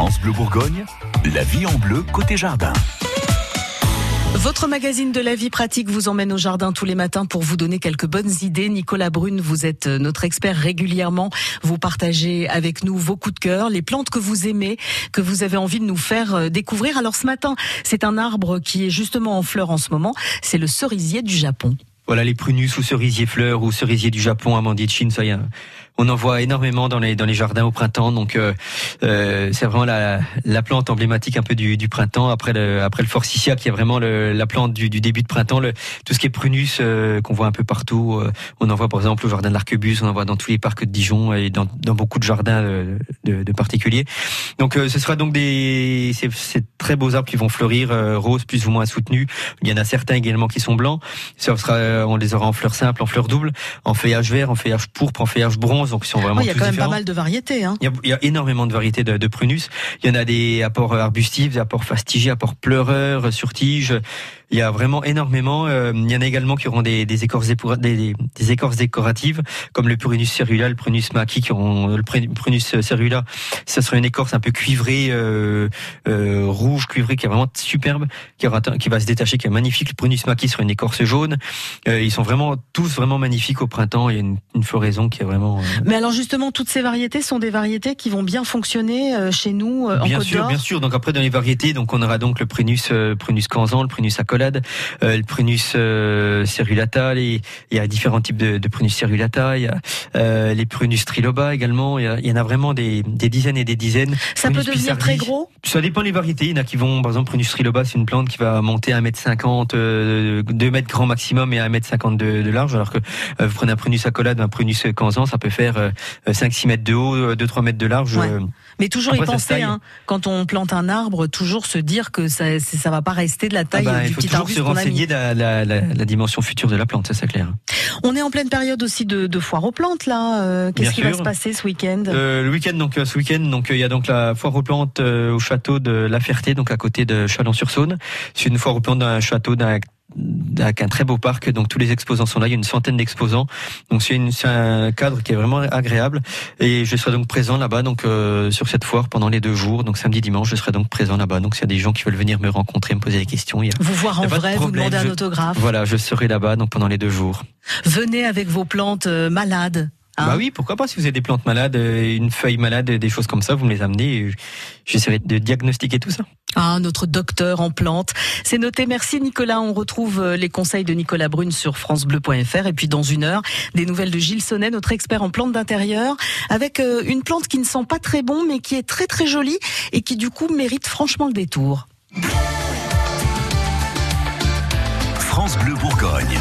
France Bleu Bourgogne, la vie en bleu côté jardin. Votre magazine de la vie pratique vous emmène au jardin tous les matins pour vous donner quelques bonnes idées. Nicolas Brune, vous êtes notre expert régulièrement. Vous partagez avec nous vos coups de cœur, les plantes que vous aimez, que vous avez envie de nous faire euh, découvrir. Alors ce matin, c'est un arbre qui est justement en fleur en ce moment. C'est le cerisier du Japon. Voilà les prunus ou cerisiers fleurs ou cerisier du Japon, amandier de Chine, ça y a on en voit énormément dans les dans les jardins au printemps. Donc euh, euh, c'est vraiment la, la plante emblématique un peu du, du printemps. Après le après le forsythia qui est vraiment la plante du, début de printemps. Le, tout ce qui est prunus euh, qu'on voit un peu partout. Euh, on en voit par exemple au jardin de l'Arquebus, on en voit dans tous les parcs de Dijon et dans, dans beaucoup de jardins de, de, particuliers. Donc ce sera donc des ces, très beaux arbres qui vont fleurir roses plus ou moins soutenus. Il y en a certains également qui sont blancs. Ça sera on les aura en fleurs simples, en fleurs doubles, en feuillage vert, en feuillage pourpre, en feuillage bronze donc sont vraiment. il y a quand même pas mal de variétés. Hein. Il, y a, énormément de variétés de, de, prunus. Il y en a des apports arbustifs, des apports fastigieux, apports pleureurs, sur tige. Il y a vraiment énormément. Euh, il y en a également qui auront des, des écorces des, des, écorces décoratives, comme le Prunus cerula, le Prunus maki, qui auront le Prunus cerula. Ça sera une écorce un peu cuivrée, euh, euh, rouge cuivrée, qui est vraiment superbe, qui, aura, qui va se détacher, qui est magnifique. Le Prunus maki sera une écorce jaune. Euh, ils sont vraiment tous vraiment magnifiques au printemps. Il y a une, une floraison qui est vraiment. Euh, Mais alors justement, toutes ces variétés sont des variétés qui vont bien fonctionner euh, chez nous en bien Côte sûr, bien sûr. Donc après dans les variétés, donc on aura donc le Prunus Prunus canzan, le Prunus acol euh, le Prunus euh, cerulata, il y a différents types de, de Prunus cerulata, il y a euh, les Prunus triloba également, il y, en a vraiment des, des, dizaines et des dizaines. Ça peut devenir très gros Ça dépend des variétés, il y en a qui vont, par exemple Prunus triloba, c'est une plante qui va monter à 1m50, euh, 2 m grand maximum et à 1m50 de, de large, alors que euh, vous prenez un Prunus accolade, un Prunus canzan, ça peut faire 5-6 mètres de haut, 2-3 mètres de large. Ouais. Mais toujours y penser, hein, quand on plante un arbre, toujours se dire que ça, ça va pas rester de la taille ah bah, du petit arbre se renseigner la, la, la, la, dimension future de la plante, ça c'est clair. On est en pleine période aussi de, de foire aux plantes là. Euh, Qu'est-ce qui va se passer ce week-end? Euh, Le week-end donc euh, ce week-end donc il y a donc la foire aux plantes euh, au château de La Ferté donc à côté de Chalon-sur-Saône. C'est une foire aux plantes d'un château d'un avec un très beau parc. Donc tous les exposants sont là. Il y a une centaine d'exposants. Donc c'est un cadre qui est vraiment agréable. Et je serai donc présent là-bas, donc euh, sur cette foire pendant les deux jours. Donc samedi, dimanche, je serai donc présent là-bas. Donc s'il y a des gens qui veulent venir me rencontrer, me poser des questions, il y a, vous voir en vrai, vous demander un je, autographe. Voilà, je serai là-bas donc pendant les deux jours. Venez avec vos plantes euh, malades. Hein bah oui, pourquoi pas si vous avez des plantes malades, euh, une feuille malade, des choses comme ça, vous me les amenez. J'essaierai de diagnostiquer tout ça. Ah, notre docteur en plantes. C'est noté. Merci Nicolas. On retrouve euh, les conseils de Nicolas Brune sur francebleu.fr. Et puis dans une heure, des nouvelles de Gilles Sonnet, notre expert en plantes d'intérieur, avec euh, une plante qui ne sent pas très bon, mais qui est très très jolie et qui du coup mérite franchement le détour. France Bleu Bourgogne.